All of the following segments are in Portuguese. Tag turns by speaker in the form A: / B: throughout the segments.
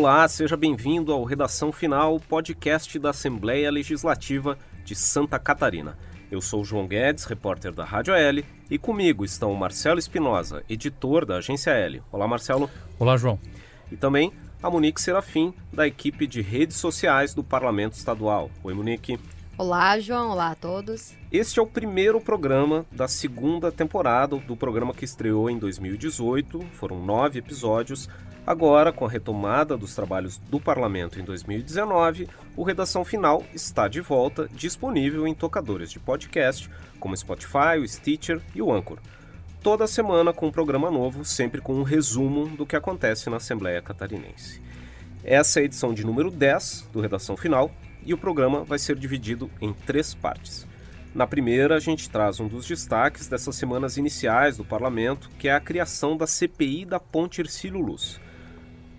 A: Olá, seja bem-vindo ao Redação Final, podcast da Assembleia Legislativa de Santa Catarina. Eu sou João Guedes, repórter da Rádio L, e comigo estão Marcelo Espinosa, editor da Agência L. Olá, Marcelo.
B: Olá, João.
A: E também a Monique Serafim, da equipe de redes sociais do Parlamento Estadual. Oi, Monique.
C: Olá, João. Olá a todos.
A: Este é o primeiro programa da segunda temporada do programa que estreou em 2018. Foram nove episódios. Agora, com a retomada dos trabalhos do Parlamento em 2019, o Redação Final está de volta, disponível em tocadores de podcast, como Spotify, o Stitcher e o Anchor. Toda semana com um programa novo, sempre com um resumo do que acontece na Assembleia Catarinense. Essa é a edição de número 10 do Redação Final e o programa vai ser dividido em três partes. Na primeira, a gente traz um dos destaques dessas semanas iniciais do parlamento, que é a criação da CPI da Ponte Ercílio Luz.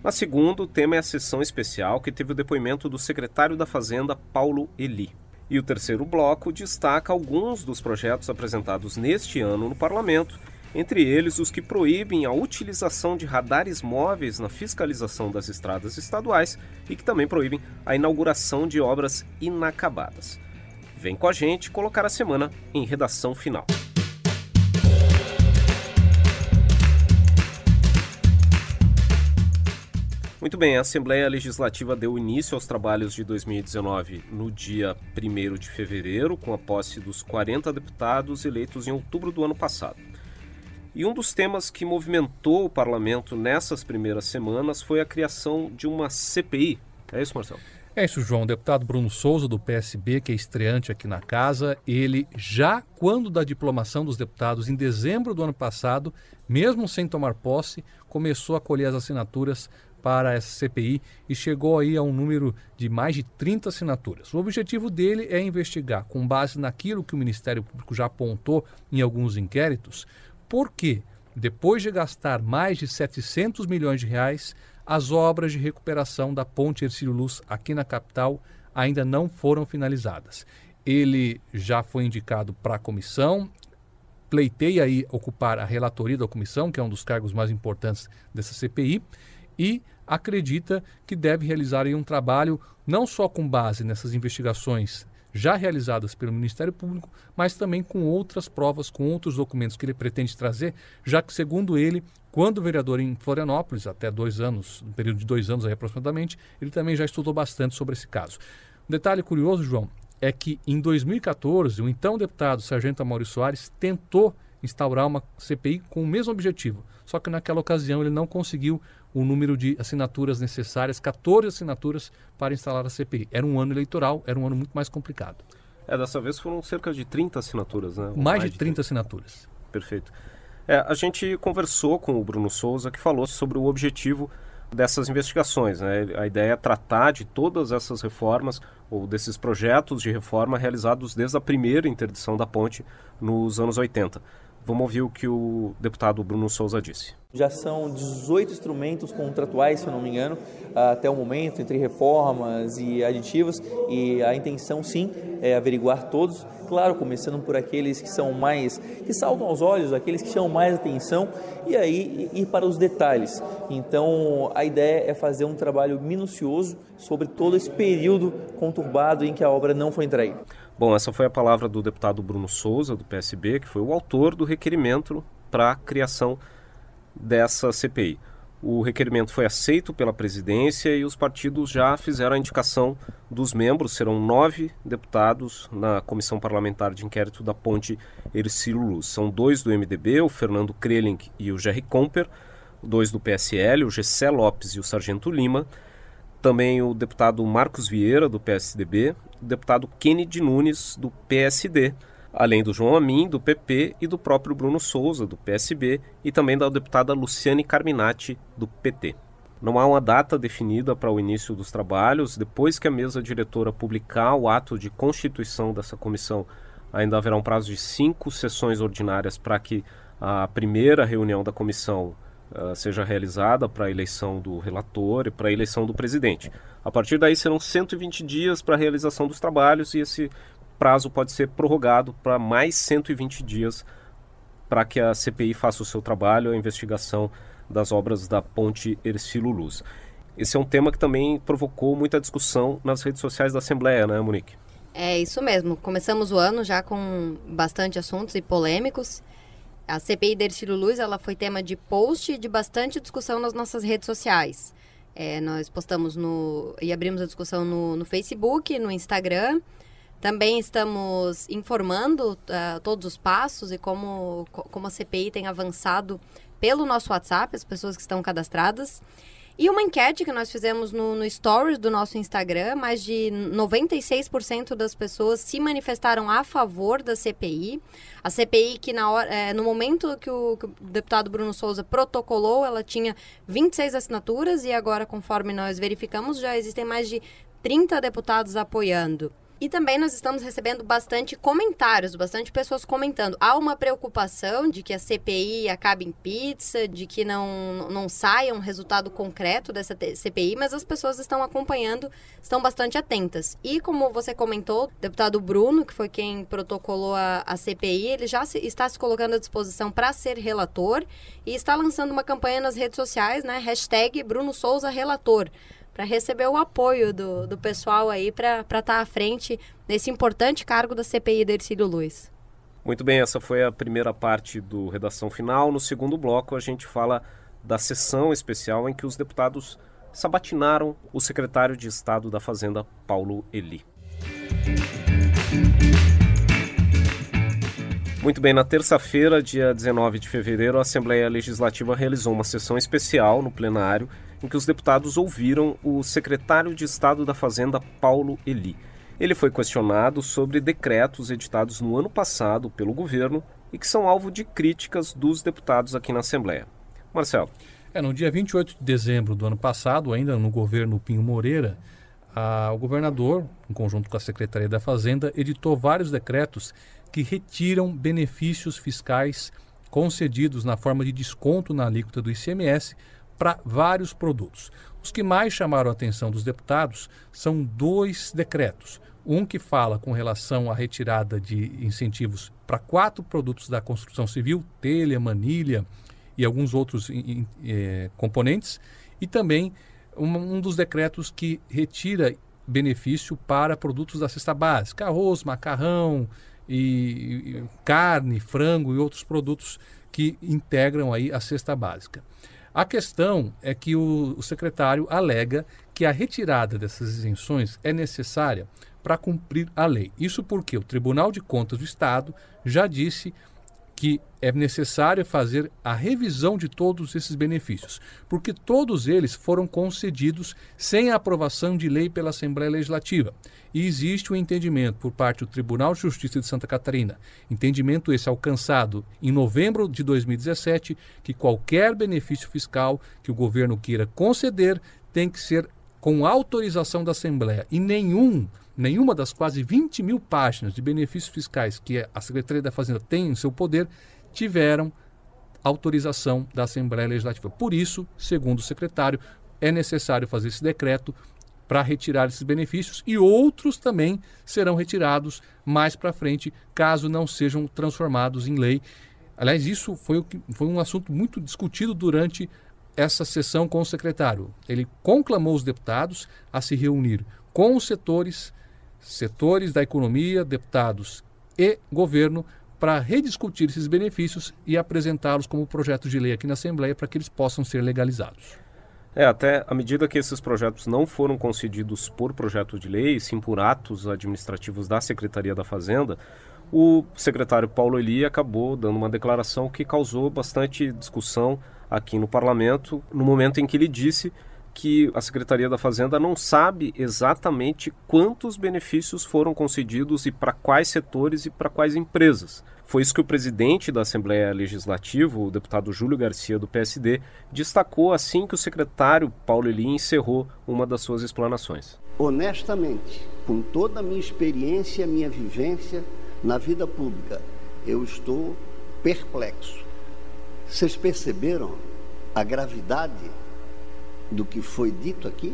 A: Na segunda, o tema é a sessão especial que teve o depoimento do secretário da Fazenda, Paulo Eli. E o terceiro bloco destaca alguns dos projetos apresentados neste ano no parlamento, entre eles os que proíbem a utilização de radares móveis na fiscalização das estradas estaduais e que também proíbem a inauguração de obras inacabadas. Vem com a gente colocar a semana em redação final. Muito bem, a Assembleia Legislativa deu início aos trabalhos de 2019 no dia 1 de fevereiro, com a posse dos 40 deputados eleitos em outubro do ano passado. E um dos temas que movimentou o parlamento nessas primeiras semanas foi a criação de uma CPI. É isso, Marcelo?
B: É isso, João. O deputado Bruno Souza, do PSB, que é estreante aqui na casa, ele já quando da diplomação dos deputados, em dezembro do ano passado, mesmo sem tomar posse, começou a colher as assinaturas para essa CPI e chegou aí a um número de mais de 30 assinaturas. O objetivo dele é investigar, com base naquilo que o Ministério Público já apontou em alguns inquéritos, por que, depois de gastar mais de 700 milhões de reais, as obras de recuperação da ponte Ercílio Luz aqui na capital ainda não foram finalizadas. Ele já foi indicado para a comissão, pleiteia aí ocupar a relatoria da comissão, que é um dos cargos mais importantes dessa CPI, e acredita que deve realizar um trabalho não só com base nessas investigações já realizadas pelo Ministério Público, mas também com outras provas, com outros documentos que ele pretende trazer, já que, segundo ele, quando vereador em Florianópolis, até dois anos, um período de dois anos aí aproximadamente, ele também já estudou bastante sobre esse caso. Um detalhe curioso, João, é que em 2014, o então deputado Sargento Maurício Soares tentou instaurar uma CPI com o mesmo objetivo, só que naquela ocasião ele não conseguiu o número de assinaturas necessárias, 14 assinaturas para instalar a CPI. Era um ano eleitoral, era um ano muito mais complicado.
A: É, dessa vez foram cerca de 30 assinaturas, né?
B: Mais, mais de 30, 30 assinaturas.
A: Perfeito. É, a gente conversou com o Bruno Souza, que falou sobre o objetivo dessas investigações. Né? A ideia é tratar de todas essas reformas ou desses projetos de reforma realizados desde a primeira interdição da ponte nos anos 80. Vamos ouvir o que o deputado Bruno Souza disse.
D: Já são 18 instrumentos contratuais, se eu não me engano, até o momento, entre reformas e aditivos, e a intenção sim é averiguar todos, claro, começando por aqueles que são mais, que saltam aos olhos, aqueles que chamam mais atenção, e aí ir para os detalhes. Então, a ideia é fazer um trabalho minucioso sobre todo esse período conturbado em que a obra não foi entregue.
A: Bom, essa foi a palavra do deputado Bruno Souza, do PSB, que foi o autor do requerimento para a criação dessa CPI. O requerimento foi aceito pela presidência e os partidos já fizeram a indicação dos membros. Serão nove deputados na comissão parlamentar de inquérito da Ponte Ercílio Luz. São dois do MDB, o Fernando Krelink e o Jerry Comper, dois do PSL, o Gessé Lopes e o Sargento Lima, também o deputado Marcos Vieira, do PSDB, deputado Kennedy Nunes, do PSD, além do João Amin, do PP, e do próprio Bruno Souza, do PSB, e também da deputada Luciane Carminati, do PT. Não há uma data definida para o início dos trabalhos. Depois que a mesa diretora publicar o ato de constituição dessa comissão, ainda haverá um prazo de cinco sessões ordinárias para que a primeira reunião da comissão uh, seja realizada para a eleição do relator e para a eleição do presidente. A partir daí serão 120 dias para a realização dos trabalhos e esse prazo pode ser prorrogado para mais 120 dias para que a CPI faça o seu trabalho, a investigação das obras da ponte Ercílio Luz. Esse é um tema que também provocou muita discussão nas redes sociais da Assembleia, né, Monique?
C: É isso mesmo. Começamos o ano já com bastante assuntos e polêmicos. A CPI da Ercílio Luz ela foi tema de post e de bastante discussão nas nossas redes sociais. É, nós postamos no e abrimos a discussão no, no Facebook, no Instagram. Também estamos informando uh, todos os passos e como, como a CPI tem avançado pelo nosso WhatsApp, as pessoas que estão cadastradas. E uma enquete que nós fizemos no, no Stories do nosso Instagram, mais de 96% das pessoas se manifestaram a favor da CPI. A CPI que na hora, é, no momento que o, que o deputado Bruno Souza protocolou, ela tinha 26 assinaturas e agora, conforme nós verificamos, já existem mais de 30 deputados apoiando. E também nós estamos recebendo bastante comentários, bastante pessoas comentando. Há uma preocupação de que a CPI acabe em pizza, de que não, não saia um resultado concreto dessa CPI, mas as pessoas estão acompanhando, estão bastante atentas. E como você comentou, o deputado Bruno, que foi quem protocolou a, a CPI, ele já se, está se colocando à disposição para ser relator e está lançando uma campanha nas redes sociais, né? Hashtag Bruno Souza Relator para receber o apoio do, do pessoal aí para estar tá à frente nesse importante cargo da CPI da Ercílio Luiz.
A: Muito bem, essa foi a primeira parte do Redação Final. No segundo bloco, a gente fala da sessão especial em que os deputados sabatinaram o secretário de Estado da Fazenda, Paulo Eli. Muito bem, na terça-feira, dia 19 de fevereiro, a Assembleia Legislativa realizou uma sessão especial no plenário em que os deputados ouviram o secretário de Estado da Fazenda, Paulo Eli. Ele foi questionado sobre decretos editados no ano passado pelo governo e que são alvo de críticas dos deputados aqui na Assembleia. Marcelo.
B: É, no dia 28 de dezembro do ano passado, ainda no governo Pinho Moreira, a, o governador, em conjunto com a Secretaria da Fazenda, editou vários decretos que retiram benefícios fiscais concedidos na forma de desconto na alíquota do ICMS para vários produtos. Os que mais chamaram a atenção dos deputados são dois decretos. Um que fala com relação à retirada de incentivos para quatro produtos da construção civil, telha, manilha e alguns outros eh, componentes, e também um, um dos decretos que retira benefício para produtos da cesta básica, arroz, macarrão, e, e, carne, frango e outros produtos que integram aí a cesta básica. A questão é que o, o secretário alega que a retirada dessas isenções é necessária para cumprir a lei. Isso porque o Tribunal de Contas do Estado já disse que é necessário fazer a revisão de todos esses benefícios, porque todos eles foram concedidos sem a aprovação de lei pela Assembleia Legislativa. E existe um entendimento por parte do Tribunal de Justiça de Santa Catarina, entendimento esse alcançado em novembro de 2017, que qualquer benefício fiscal que o governo queira conceder tem que ser com autorização da Assembleia e nenhum nenhuma das quase 20 mil páginas de benefícios fiscais que a Secretaria da Fazenda tem em seu poder tiveram autorização da Assembleia Legislativa. Por isso, segundo o secretário, é necessário fazer esse decreto para retirar esses benefícios e outros também serão retirados mais para frente, caso não sejam transformados em lei. Aliás, isso foi, foi um assunto muito discutido durante essa sessão com o secretário. Ele conclamou os deputados a se reunir com os setores setores da economia, deputados e governo para rediscutir esses benefícios e apresentá-los como projetos de lei aqui na Assembleia para que eles possam ser legalizados.
A: É, até à medida que esses projetos não foram concedidos por projeto de lei, sim por atos administrativos da Secretaria da Fazenda, o secretário Paulo Eli acabou dando uma declaração que causou bastante discussão aqui no parlamento, no momento em que ele disse que a Secretaria da Fazenda não sabe exatamente quantos benefícios foram concedidos e para quais setores e para quais empresas. Foi isso que o presidente da Assembleia Legislativa, o deputado Júlio Garcia, do PSD, destacou assim que o secretário Paulo Eli encerrou uma das suas explanações.
E: Honestamente, com toda a minha experiência, minha vivência na vida pública, eu estou perplexo. Vocês perceberam a gravidade do que foi dito aqui,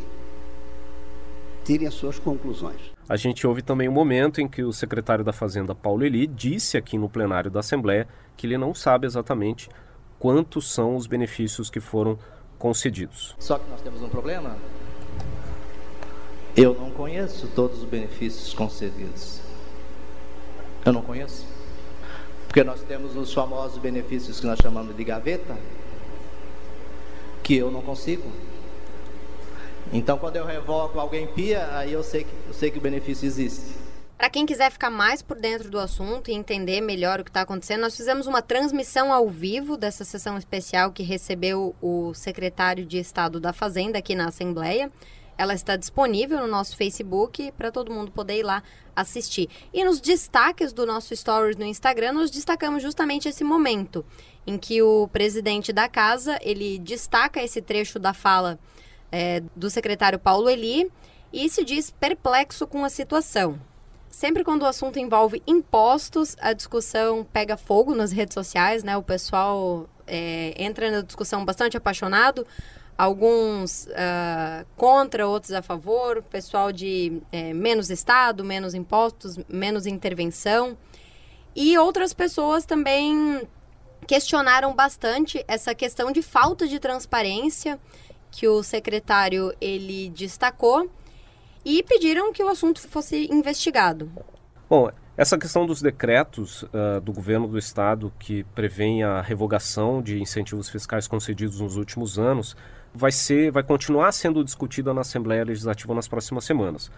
E: tirem as suas conclusões.
A: A gente houve também um momento em que o secretário da Fazenda, Paulo Eli, disse aqui no plenário da Assembleia que ele não sabe exatamente quantos são os benefícios que foram concedidos.
F: Só que nós temos um problema. Eu não conheço todos os benefícios concedidos. Eu não conheço. Porque nós temos os famosos benefícios que nós chamamos de gaveta, que eu não consigo. Então, quando eu revogo alguém pia, aí eu sei que, eu sei que o benefício existe.
C: Para quem quiser ficar mais por dentro do assunto e entender melhor o que está acontecendo, nós fizemos uma transmissão ao vivo dessa sessão especial que recebeu o secretário de Estado da Fazenda aqui na Assembleia. Ela está disponível no nosso Facebook para todo mundo poder ir lá assistir. E nos destaques do nosso Stories no Instagram, nós destacamos justamente esse momento em que o presidente da casa ele destaca esse trecho da fala é, do secretário Paulo Eli e se diz perplexo com a situação. Sempre quando o assunto envolve impostos, a discussão pega fogo nas redes sociais, né? O pessoal é, entra na discussão bastante apaixonado, alguns uh, contra, outros a favor, pessoal de é, menos Estado, menos impostos, menos intervenção. E outras pessoas também questionaram bastante essa questão de falta de transparência que o secretário ele destacou e pediram que o assunto fosse investigado.
A: Bom, essa questão dos decretos uh, do governo do estado que prevêem a revogação de incentivos fiscais concedidos nos últimos anos vai ser, vai continuar sendo discutida na Assembleia Legislativa nas próximas semanas,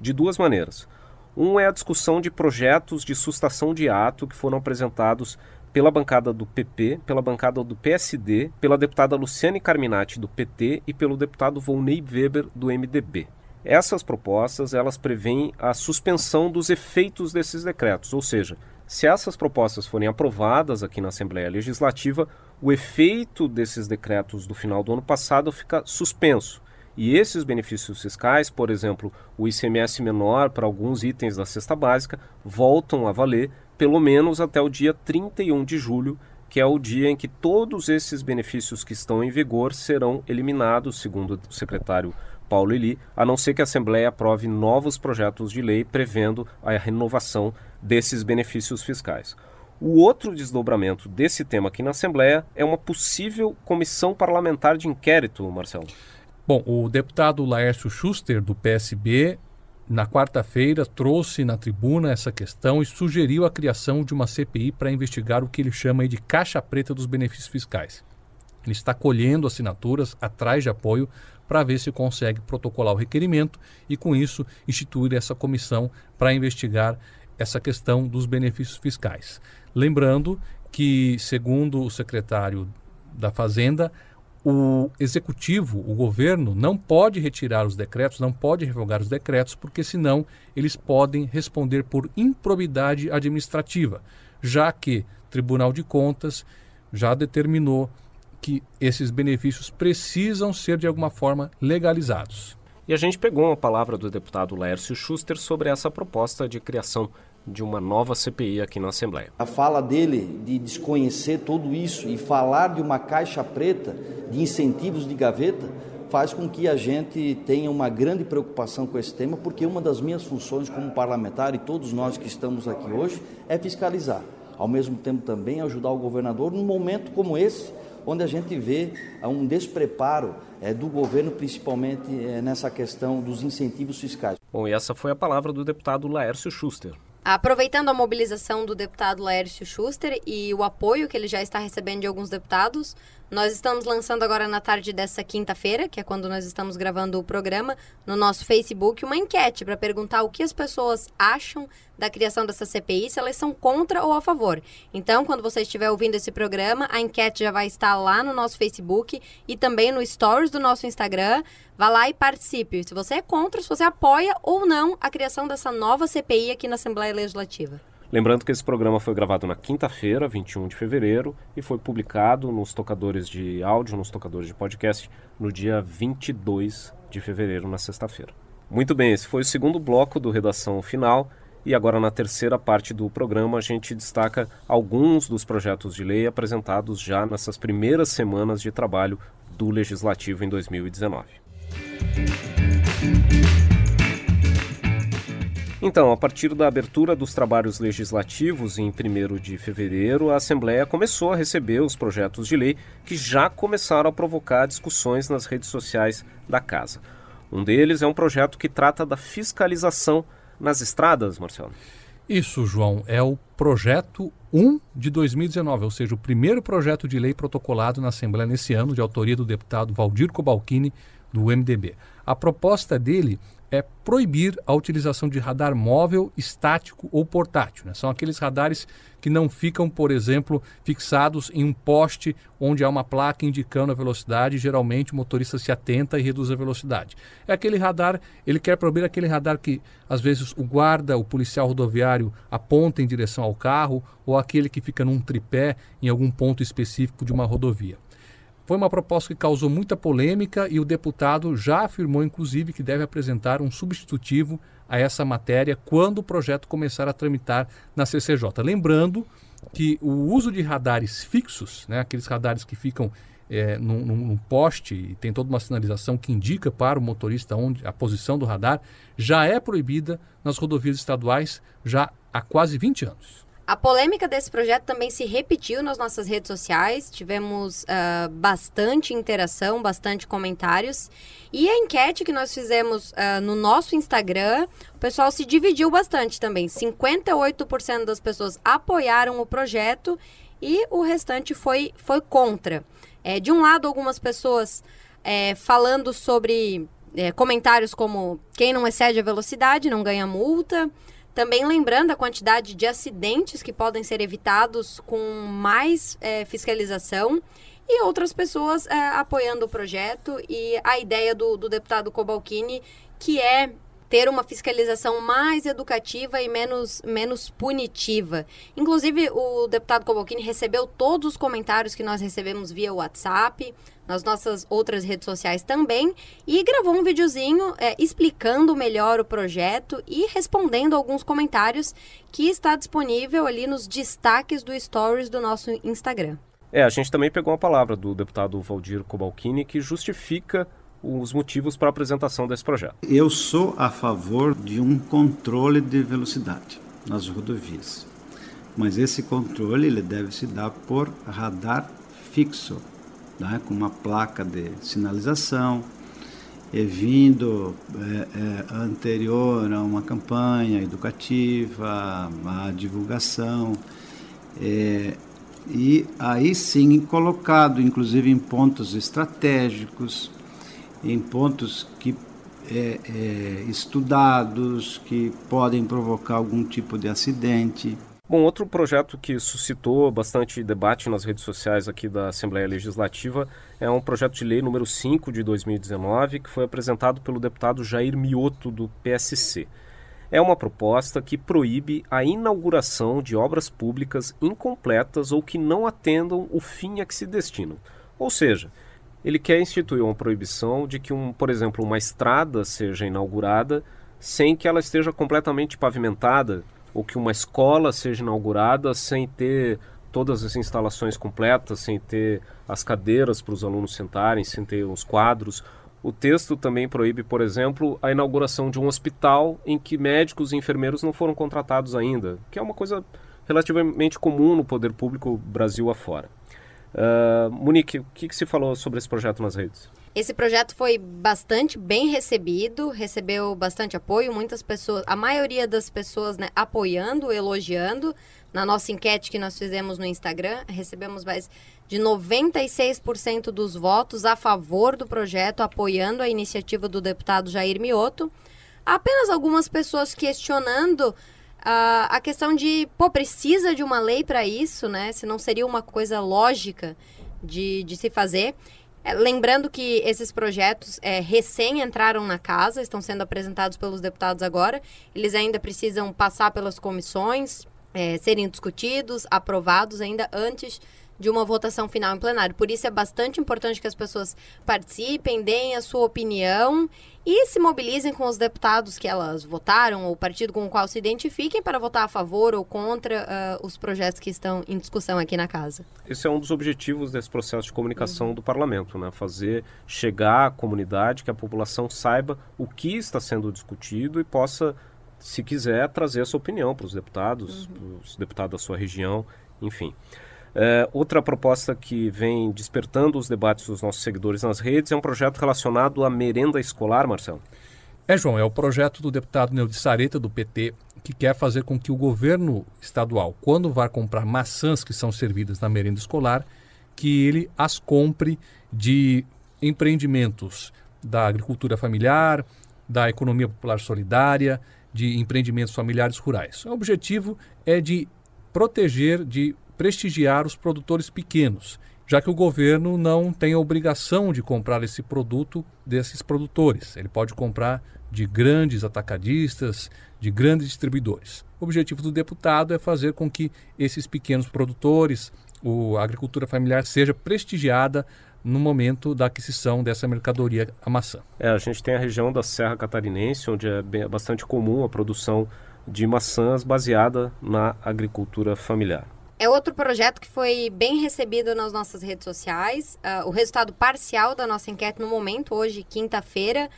A: de duas maneiras. Um é a discussão de projetos de sustação de ato que foram apresentados pela bancada do PP, pela bancada do PSD, pela deputada Luciane Carminati do PT e pelo deputado Volney Weber do MDB. Essas propostas, elas prevêem a suspensão dos efeitos desses decretos, ou seja, se essas propostas forem aprovadas aqui na Assembleia Legislativa, o efeito desses decretos do final do ano passado fica suspenso. E esses benefícios fiscais, por exemplo, o ICMS menor para alguns itens da cesta básica, voltam a valer pelo menos até o dia 31 de julho, que é o dia em que todos esses benefícios que estão em vigor serão eliminados, segundo o secretário Paulo Eli, a não ser que a Assembleia aprove novos projetos de lei prevendo a renovação desses benefícios fiscais. O outro desdobramento desse tema aqui na Assembleia é uma possível comissão parlamentar de inquérito, Marcelo.
B: Bom, o deputado Laércio Schuster, do PSB, na quarta-feira trouxe na tribuna essa questão e sugeriu a criação de uma CPI para investigar o que ele chama de caixa preta dos benefícios fiscais. Ele está colhendo assinaturas atrás de apoio para ver se consegue protocolar o requerimento e, com isso, instituir essa comissão para investigar essa questão dos benefícios fiscais. Lembrando que, segundo o secretário da Fazenda, o executivo, o governo, não pode retirar os decretos, não pode revogar os decretos, porque senão eles podem responder por improbidade administrativa, já que Tribunal de Contas já determinou que esses benefícios precisam ser de alguma forma legalizados.
A: E a gente pegou uma palavra do deputado Lércio Schuster sobre essa proposta de criação de uma nova CPI aqui na Assembleia.
G: A fala dele de desconhecer tudo isso e falar de uma caixa preta de incentivos de gaveta faz com que a gente tenha uma grande preocupação com esse tema, porque uma das minhas funções como parlamentar e todos nós que estamos aqui hoje é fiscalizar. Ao mesmo tempo também ajudar o governador num momento como esse, onde a gente vê um despreparo é, do governo, principalmente é, nessa questão dos incentivos fiscais.
A: Bom, e essa foi a palavra do deputado Laércio Schuster.
C: Aproveitando a mobilização do deputado Laércio Schuster e o apoio que ele já está recebendo de alguns deputados, nós estamos lançando agora na tarde dessa quinta-feira, que é quando nós estamos gravando o programa, no nosso Facebook, uma enquete para perguntar o que as pessoas acham da criação dessa CPI, se elas são contra ou a favor. Então, quando você estiver ouvindo esse programa, a enquete já vai estar lá no nosso Facebook e também no Stories do nosso Instagram. Vá lá e participe. Se você é contra, se você apoia ou não a criação dessa nova CPI aqui na Assembleia Legislativa.
A: Lembrando que esse programa foi gravado na quinta-feira, 21 de fevereiro, e foi publicado nos tocadores de áudio, nos tocadores de podcast, no dia 22 de fevereiro, na sexta-feira. Muito bem, esse foi o segundo bloco do Redação Final. E agora, na terceira parte do programa, a gente destaca alguns dos projetos de lei apresentados já nessas primeiras semanas de trabalho do Legislativo em 2019. Então, a partir da abertura dos trabalhos legislativos em 1 de fevereiro, a Assembleia começou a receber os projetos de lei que já começaram a provocar discussões nas redes sociais da Casa. Um deles é um projeto que trata da fiscalização nas estradas, Marcelo.
B: Isso, João, é o projeto 1 de 2019, ou seja, o primeiro projeto de lei protocolado na Assembleia nesse ano, de autoria do deputado Valdir Cobalcini, do MDB. A proposta dele é proibir a utilização de radar móvel, estático ou portátil. Né? São aqueles radares que não ficam, por exemplo, fixados em um poste onde há uma placa indicando a velocidade. Geralmente o motorista se atenta e reduz a velocidade. É aquele radar, ele quer proibir aquele radar que às vezes o guarda, o policial rodoviário aponta em direção ao carro ou aquele que fica num tripé em algum ponto específico de uma rodovia. Foi uma proposta que causou muita polêmica e o deputado já afirmou, inclusive, que deve apresentar um substitutivo a essa matéria quando o projeto começar a tramitar na CCJ. Lembrando que o uso de radares fixos, né, aqueles radares que ficam é, num, num, poste e tem toda uma sinalização que indica para o motorista onde a posição do radar, já é proibida nas rodovias estaduais já há quase 20 anos.
C: A polêmica desse projeto também se repetiu nas nossas redes sociais. Tivemos uh, bastante interação, bastante comentários. E a enquete que nós fizemos uh, no nosso Instagram, o pessoal se dividiu bastante também. 58% das pessoas apoiaram o projeto e o restante foi, foi contra. É, de um lado, algumas pessoas é, falando sobre é, comentários como quem não excede a velocidade não ganha multa. Também lembrando a quantidade de acidentes que podem ser evitados com mais é, fiscalização e outras pessoas é, apoiando o projeto e a ideia do, do deputado Cobalcini, que é ter uma fiscalização mais educativa e menos, menos punitiva. Inclusive, o deputado Cobalcini recebeu todos os comentários que nós recebemos via WhatsApp, nas nossas outras redes sociais também, e gravou um videozinho é, explicando melhor o projeto e respondendo alguns comentários que está disponível ali nos destaques do Stories do nosso Instagram.
A: É, a gente também pegou a palavra do deputado Valdir Cobalcini, que justifica os motivos para a apresentação desse projeto.
H: Eu sou a favor de um controle de velocidade nas rodovias, mas esse controle ele deve se dar por radar fixo, né, com uma placa de sinalização, e vindo é, é, anterior a uma campanha educativa, a divulgação, é, e aí sim colocado, inclusive em pontos estratégicos, em pontos que é, é, estudados que podem provocar algum tipo de acidente.
A: Bom, outro projeto que suscitou bastante debate nas redes sociais aqui da Assembleia Legislativa é um projeto de lei número 5 de 2019, que foi apresentado pelo deputado Jair Mioto, do PSC. É uma proposta que proíbe a inauguração de obras públicas incompletas ou que não atendam o fim a que se destinam. Ou seja, ele quer instituir uma proibição de que, um, por exemplo, uma estrada seja inaugurada sem que ela esteja completamente pavimentada, ou que uma escola seja inaugurada sem ter todas as instalações completas, sem ter as cadeiras para os alunos sentarem, sem ter os quadros. O texto também proíbe, por exemplo, a inauguração de um hospital em que médicos e enfermeiros não foram contratados ainda, que é uma coisa relativamente comum no poder público Brasil afora. Uh, Monique, o que, que se falou sobre esse projeto nas redes?
C: Esse projeto foi bastante bem recebido, recebeu bastante apoio, muitas pessoas, a maioria das pessoas né, apoiando, elogiando. Na nossa enquete que nós fizemos no Instagram, recebemos mais de 96% dos votos a favor do projeto, apoiando a iniciativa do deputado Jair Mioto. Apenas algumas pessoas questionando Uh, a questão de, pô, precisa de uma lei para isso, né? Se não seria uma coisa lógica de, de se fazer. É, lembrando que esses projetos é, recém entraram na casa, estão sendo apresentados pelos deputados agora. Eles ainda precisam passar pelas comissões, é, serem discutidos, aprovados ainda antes de uma votação final em plenário. Por isso é bastante importante que as pessoas participem, deem a sua opinião e se mobilizem com os deputados que elas votaram ou o partido com o qual se identifiquem para votar a favor ou contra uh, os projetos que estão em discussão aqui na casa.
A: Esse é um dos objetivos desse processo de comunicação uhum. do parlamento, né? Fazer chegar à comunidade, que a população saiba o que está sendo discutido e possa se quiser trazer a sua opinião para os deputados, uhum. os deputados da sua região, enfim. É, outra proposta que vem despertando os debates dos nossos seguidores nas redes é um projeto relacionado à merenda escolar, Marcelo.
B: É, João, é o projeto do deputado Neudi Sareta, do PT, que quer fazer com que o governo estadual, quando vá comprar maçãs que são servidas na merenda escolar, que ele as compre de empreendimentos da agricultura familiar, da economia popular solidária, de empreendimentos familiares rurais. O objetivo é de proteger, de prestigiar os produtores pequenos, já que o governo não tem a obrigação de comprar esse produto desses produtores. Ele pode comprar de grandes atacadistas, de grandes distribuidores. O objetivo do deputado é fazer com que esses pequenos produtores, a agricultura familiar, seja prestigiada no momento da aquisição dessa mercadoria, a maçã.
A: É, a gente tem a região da Serra Catarinense, onde é bem, bastante comum a produção de maçãs baseada na agricultura familiar.
C: É outro projeto que foi bem recebido nas nossas redes sociais. Uh, o resultado parcial da nossa enquete no momento, hoje, quinta-feira,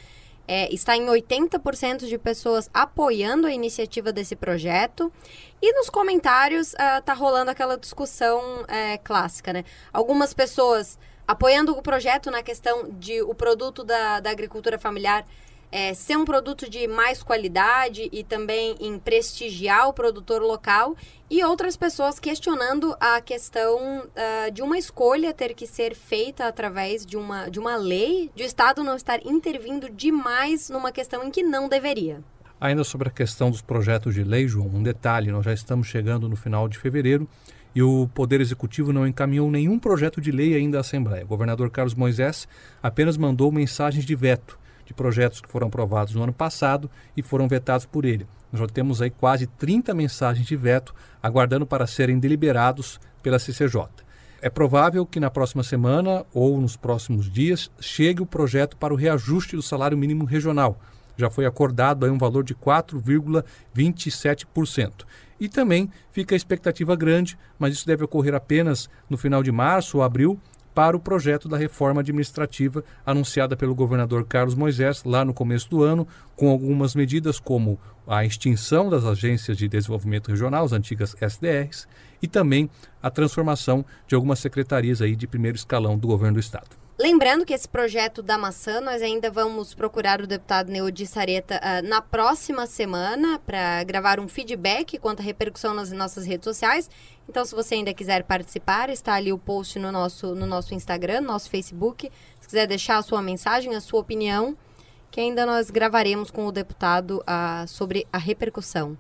C: é, está em 80% de pessoas apoiando a iniciativa desse projeto. E nos comentários uh, tá rolando aquela discussão é, clássica, né? Algumas pessoas apoiando o projeto na questão de o produto da, da agricultura familiar é, ser um produto de mais qualidade e também em prestigiar o produtor local e outras pessoas questionando a questão uh, de uma escolha ter que ser feita através de uma, de uma lei, de o Estado não estar intervindo demais numa questão em que não deveria.
B: Ainda sobre a questão dos projetos de lei, João, um detalhe: nós já estamos chegando no final de fevereiro e o Poder Executivo não encaminhou nenhum projeto de lei ainda à Assembleia. O governador Carlos Moisés apenas mandou mensagens de veto de projetos que foram aprovados no ano passado e foram vetados por ele. Nós já temos aí quase 30 mensagens de veto aguardando para serem deliberados pela CCJ. É provável que na próxima semana ou nos próximos dias chegue o projeto para o reajuste do salário mínimo regional. Já foi acordado aí um valor de 4,27%. E também fica a expectativa grande, mas isso deve ocorrer apenas no final de março ou abril, para o projeto da reforma administrativa anunciada pelo governador Carlos Moisés lá no começo do ano, com algumas medidas como a extinção das agências de desenvolvimento regional, as antigas SDRs, e também a transformação de algumas secretarias aí de primeiro escalão do governo do estado.
C: Lembrando que esse projeto da maçã, nós ainda vamos procurar o deputado Neudi Sareta uh, na próxima semana para gravar um feedback quanto à repercussão nas nossas redes sociais. Então, se você ainda quiser participar, está ali o post no nosso, no nosso Instagram, no nosso Facebook. Se quiser deixar a sua mensagem, a sua opinião, que ainda nós gravaremos com o deputado uh, sobre a repercussão.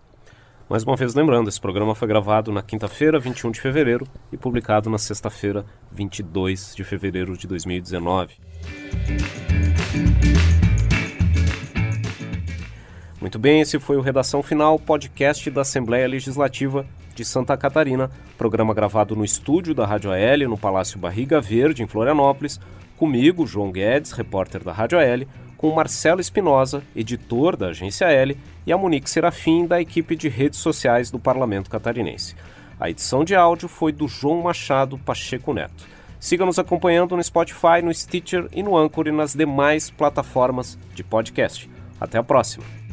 A: Mais uma vez lembrando, esse programa foi gravado na quinta-feira, 21 de fevereiro, e publicado na sexta-feira, 22 de fevereiro de 2019. Muito bem, esse foi o Redação Final, podcast da Assembleia Legislativa de Santa Catarina, programa gravado no estúdio da Rádio AL, no Palácio Barriga Verde, em Florianópolis, comigo, João Guedes, repórter da Rádio AL, com Marcelo Espinosa, editor da Agência L, e a Monique Serafim, da equipe de redes sociais do Parlamento Catarinense. A edição de áudio foi do João Machado Pacheco Neto. Siga nos acompanhando no Spotify, no Stitcher e no Anchor e nas demais plataformas de podcast. Até a próxima!